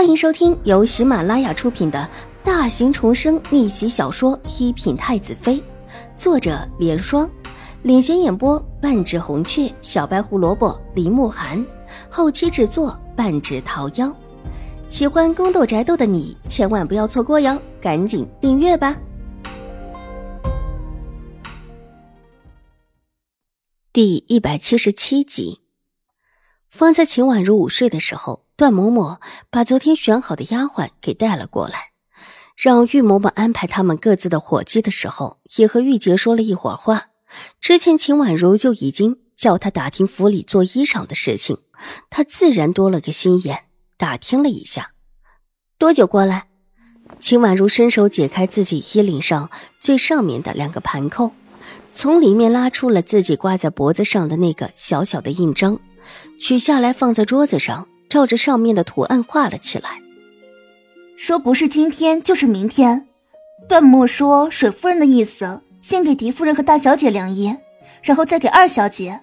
欢迎收听由喜马拉雅出品的大型重生逆袭小说《一品太子妃》，作者：莲霜，领衔演播：半指红雀、小白胡萝卜、林慕寒，后期制作：半指桃夭。喜欢宫斗宅斗的你千万不要错过哟，赶紧订阅吧！第一百七十七集，方在秦婉如午睡的时候。段嬷嬷把昨天选好的丫鬟给带了过来，让玉嬷嬷安排他们各自的伙计的时候，也和玉洁说了一会儿话。之前秦婉如就已经叫他打听府里做衣裳的事情，他自然多了个心眼，打听了一下。多久过来？秦婉如伸手解开自己衣领上最上面的两个盘扣，从里面拉出了自己挂在脖子上的那个小小的印章，取下来放在桌子上。照着上面的图案画了起来，说不是今天就是明天。段墨说水夫人的意思，先给狄夫人和大小姐量衣，然后再给二小姐，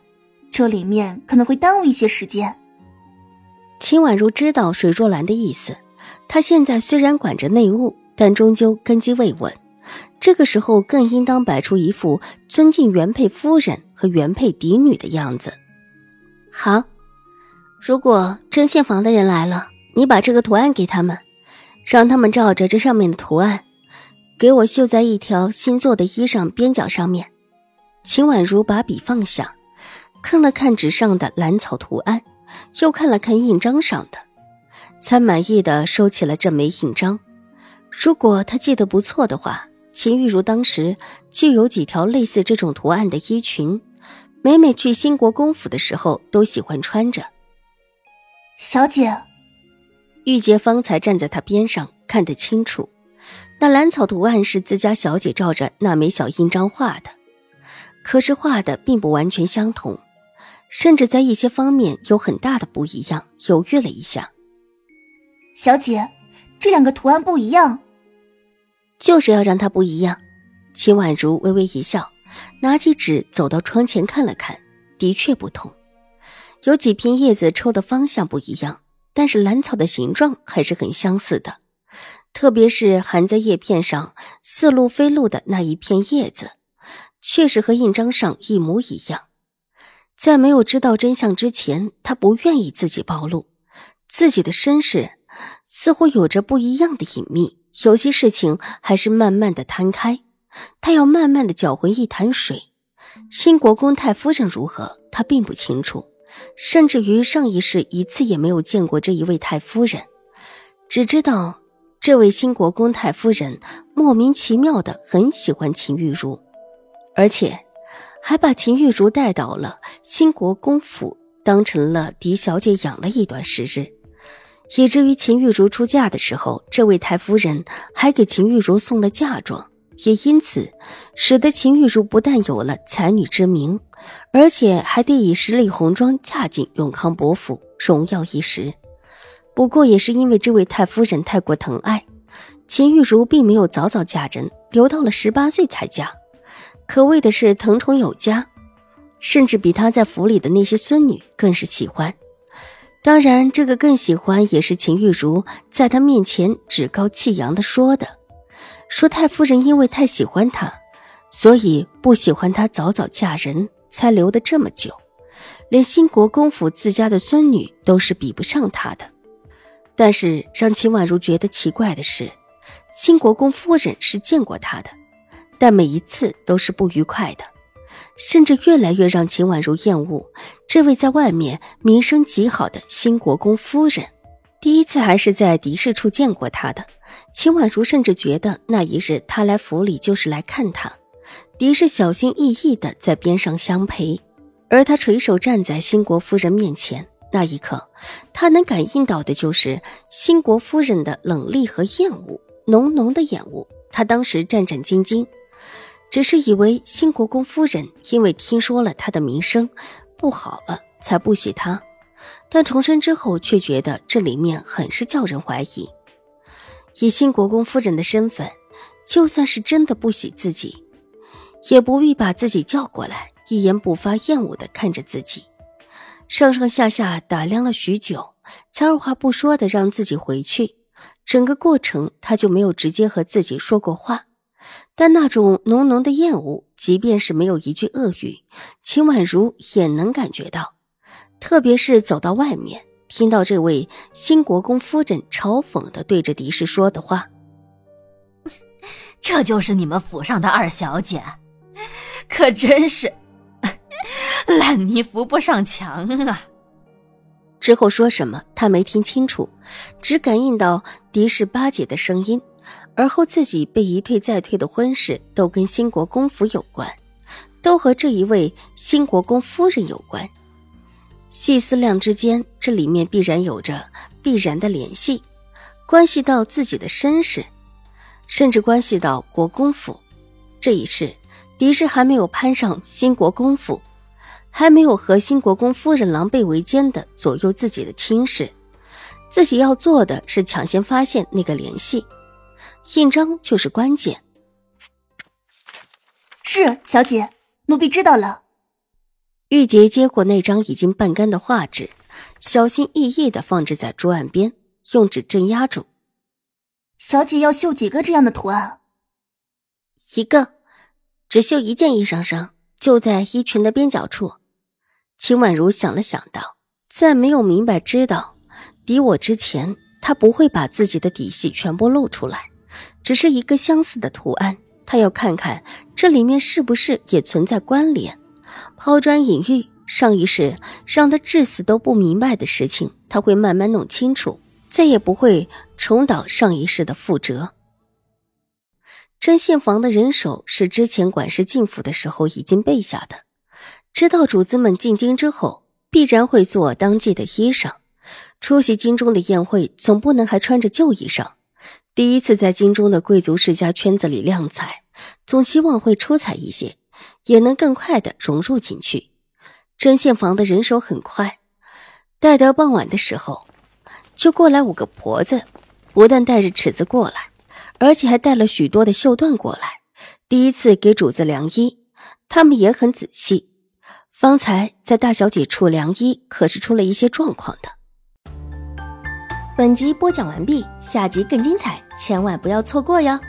这里面可能会耽误一些时间。秦婉如知道水若兰的意思，她现在虽然管着内务，但终究根基未稳，这个时候更应当摆出一副尊敬原配夫人和原配嫡女的样子。好。如果针线房的人来了，你把这个图案给他们，让他们照着这上面的图案，给我绣在一条新做的衣裳边角上面。秦婉如把笔放下，看了看纸上的兰草图案，又看了看印章上的，才满意的收起了这枚印章。如果他记得不错的话，秦玉茹当时就有几条类似这种图案的衣裙，每每去兴国公府的时候都喜欢穿着。小姐，玉洁方才站在他边上，看得清楚，那兰草图案是自家小姐照着那枚小印章画的，可是画的并不完全相同，甚至在一些方面有很大的不一样。犹豫了一下，小姐，这两个图案不一样，就是要让它不一样。秦婉如微微一笑，拿起纸走到窗前看了看，的确不同。有几片叶子抽的方向不一样，但是兰草的形状还是很相似的。特别是含在叶片上似露非露的那一片叶子，确实和印章上一模一样。在没有知道真相之前，他不愿意自己暴露自己的身世，似乎有着不一样的隐秘。有些事情还是慢慢的摊开，他要慢慢的搅浑一潭水。新国公太夫人如何，他并不清楚。甚至于上一世一次也没有见过这一位太夫人，只知道这位新国公太夫人莫名其妙的很喜欢秦玉茹，而且还把秦玉茹带到了新国公府，当成了狄小姐养了一段时日，以至于秦玉茹出嫁的时候，这位太夫人还给秦玉茹送了嫁妆。也因此，使得秦玉茹不但有了才女之名，而且还得以十里红妆嫁进永康伯府，荣耀一时。不过，也是因为这位太夫人太过疼爱秦玉茹，并没有早早嫁人，留到了十八岁才嫁，可谓的是疼宠有加，甚至比她在府里的那些孙女更是喜欢。当然，这个更喜欢也是秦玉茹在她面前趾高气扬的说的。说太夫人因为太喜欢他，所以不喜欢她早早嫁人，才留得这么久。连新国公府自家的孙女都是比不上她的。但是让秦婉如觉得奇怪的是，新国公夫人是见过他的，但每一次都是不愉快的，甚至越来越让秦婉如厌恶这位在外面名声极好的新国公夫人。第一次还是在狄氏处见过他的。秦婉如甚至觉得那一日他来府里就是来看他，狄氏小心翼翼的在边上相陪，而他垂手站在新国夫人面前，那一刻，他能感应到的就是新国夫人的冷厉和厌恶，浓浓的厌恶。他当时战战兢兢，只是以为新国公夫人因为听说了他的名声不好了，才不喜他，但重生之后却觉得这里面很是叫人怀疑。以新国公夫人的身份，就算是真的不喜自己，也不必把自己叫过来，一言不发、厌恶的看着自己。上上下下打量了许久，才二话不说的让自己回去。整个过程他就没有直接和自己说过话，但那种浓浓的厌恶，即便是没有一句恶语，秦婉如也能感觉到。特别是走到外面，听到这位新国公夫人嘲讽的对着狄氏说的话：“ 这就是你们府上的二小姐，可真是烂泥扶不上墙啊！”之后说什么他没听清楚，只感应到狄氏八姐的声音，而后自己被一退再退的婚事都跟新国公府有关，都和这一位新国公夫人有关。细思量之间，这里面必然有着必然的联系，关系到自己的身世，甚至关系到国公府。这一世，狄氏还没有攀上新国公府。还没有和新国公夫人狼狈为奸的左右自己的亲事，自己要做的是抢先发现那个联系，印章就是关键。是小姐，奴婢知道了。玉洁接过那张已经半干的画纸，小心翼翼的放置在桌案边，用纸镇压住。小姐要绣几个这样的图案？一个，只绣一件衣裳上，就在衣裙的边角处。秦婉如想了想，道：“在没有明白知道敌我之前，她不会把自己的底细全部露出来。只是一个相似的图案，她要看看这里面是不是也存在关联。抛砖引玉，上一世让他至死都不明白的事情，他会慢慢弄清楚，再也不会重蹈上一世的覆辙。”针线房的人手是之前管事进府的时候已经备下的。知道主子们进京之后必然会做当季的衣裳，出席京中的宴会总不能还穿着旧衣裳。第一次在京中的贵族世家圈子里亮彩，总希望会出彩一些，也能更快的融入进去。针线房的人手很快，待到傍晚的时候，就过来五个婆子，不但带着尺子过来，而且还带了许多的绣缎过来。第一次给主子量衣，他们也很仔细。方才在大小姐处量衣，可是出了一些状况的。本集播讲完毕，下集更精彩，千万不要错过哟。